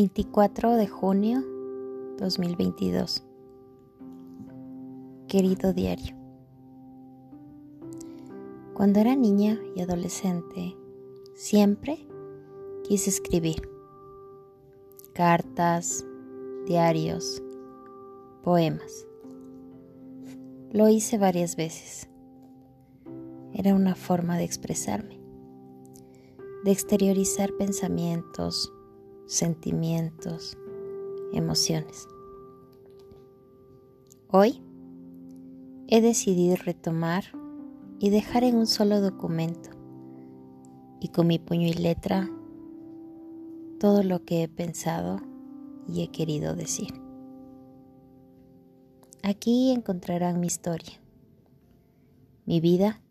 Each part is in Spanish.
24 de junio 2022 Querido diario, cuando era niña y adolescente, siempre quise escribir cartas, diarios, poemas. Lo hice varias veces. Era una forma de expresarme, de exteriorizar pensamientos, sentimientos, emociones. Hoy he decidido retomar y dejar en un solo documento y con mi puño y letra todo lo que he pensado y he querido decir. Aquí encontrarán mi historia, mi vida,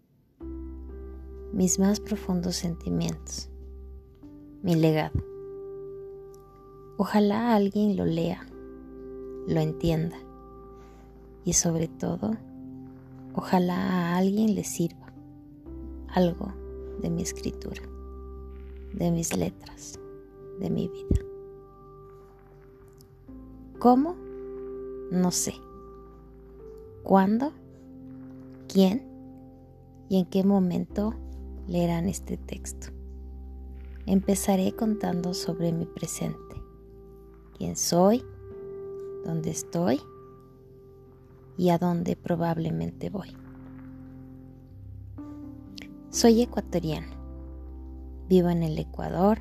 mis más profundos sentimientos, mi legado. Ojalá alguien lo lea, lo entienda y sobre todo, ojalá a alguien le sirva algo de mi escritura, de mis letras, de mi vida. ¿Cómo? No sé. ¿Cuándo? ¿Quién? ¿Y en qué momento leerán este texto? Empezaré contando sobre mi presente quién soy, dónde estoy y a dónde probablemente voy. Soy ecuatoriano. Vivo en el Ecuador,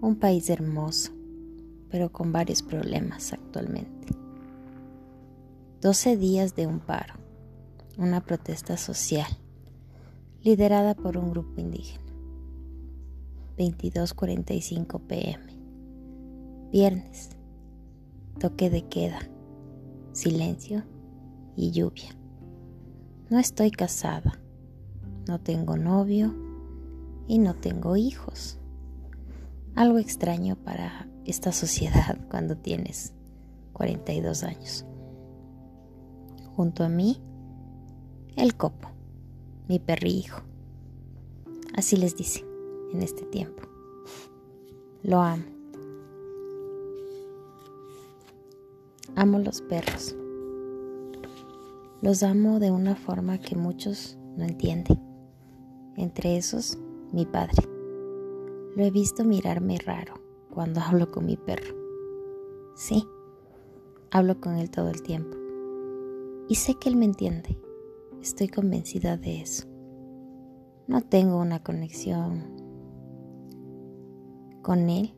un país hermoso, pero con varios problemas actualmente. 12 días de un paro, una protesta social, liderada por un grupo indígena. 22.45 pm. Viernes. Toque de queda. Silencio y lluvia. No estoy casada. No tengo novio y no tengo hijos. Algo extraño para esta sociedad cuando tienes 42 años. Junto a mí, el copo, mi perrijo. Así les dice en este tiempo. Lo amo. Amo los perros. Los amo de una forma que muchos no entienden. Entre esos, mi padre. Lo he visto mirarme raro cuando hablo con mi perro. Sí, hablo con él todo el tiempo. Y sé que él me entiende. Estoy convencida de eso. No tengo una conexión con él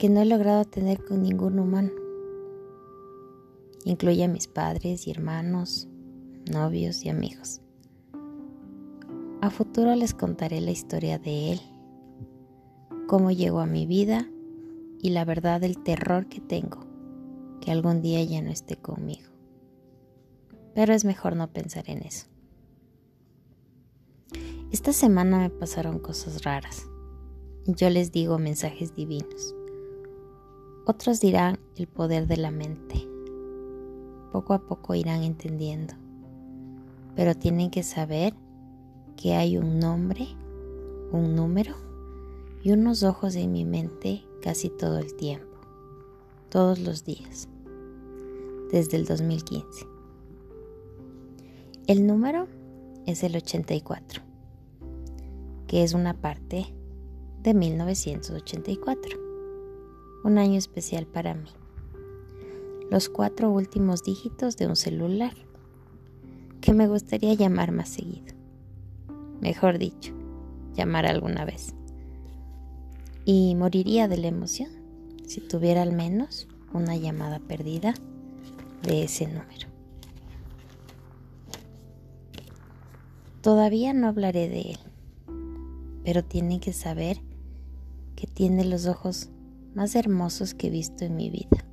que no he logrado tener con ningún humano. Incluye a mis padres y hermanos, novios y amigos. A futuro les contaré la historia de él, cómo llegó a mi vida y la verdad del terror que tengo, que algún día ya no esté conmigo. Pero es mejor no pensar en eso. Esta semana me pasaron cosas raras. Yo les digo mensajes divinos. Otros dirán el poder de la mente. Poco a poco irán entendiendo. Pero tienen que saber que hay un nombre, un número y unos ojos en mi mente casi todo el tiempo, todos los días, desde el 2015. El número es el 84, que es una parte de 1984 un año especial para mí. Los cuatro últimos dígitos de un celular que me gustaría llamar más seguido. Mejor dicho, llamar alguna vez. Y moriría de la emoción si tuviera al menos una llamada perdida de ese número. Todavía no hablaré de él, pero tienen que saber que tiene los ojos más hermosos que he visto en mi vida.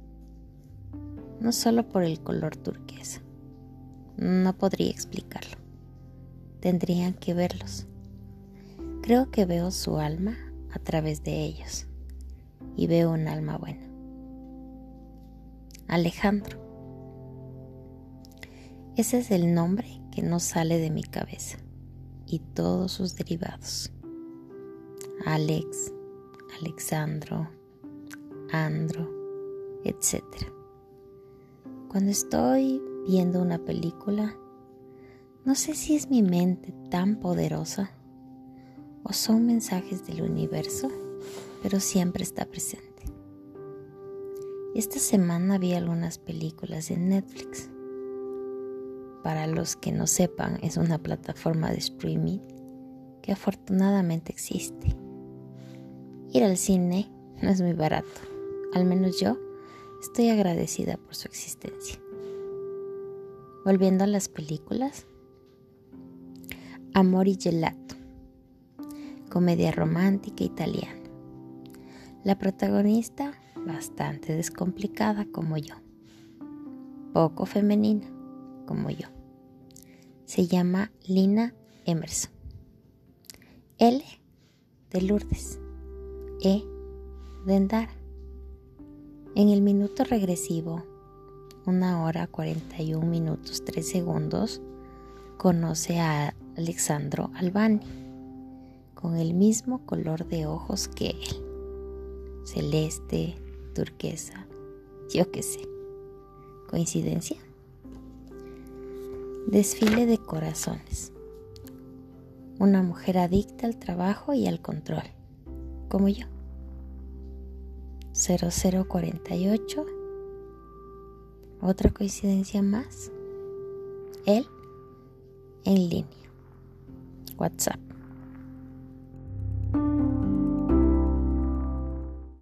No solo por el color turquesa. No podría explicarlo. Tendrían que verlos. Creo que veo su alma a través de ellos. Y veo un alma buena. Alejandro. Ese es el nombre que no sale de mi cabeza y todos sus derivados. Alex, Alexandro, Andro, etc. Cuando estoy viendo una película, no sé si es mi mente tan poderosa o son mensajes del universo, pero siempre está presente. Esta semana vi algunas películas en Netflix. Para los que no sepan, es una plataforma de streaming que afortunadamente existe. Ir al cine no es muy barato, al menos yo estoy agradecida por su existencia. Volviendo a las películas, Amor y Gelato, comedia romántica italiana. La protagonista bastante descomplicada como yo, poco femenina como yo. Se llama Lina Emerson. L de Lourdes. E de Endara. En el minuto regresivo, una hora 41 minutos 3 segundos, conoce a Alexandro Albani, con el mismo color de ojos que él, celeste, turquesa, yo qué sé. ¿Coincidencia? Desfile de corazones. Una mujer adicta al trabajo y al control, como yo. 0048. Otra coincidencia más. Él en línea. WhatsApp.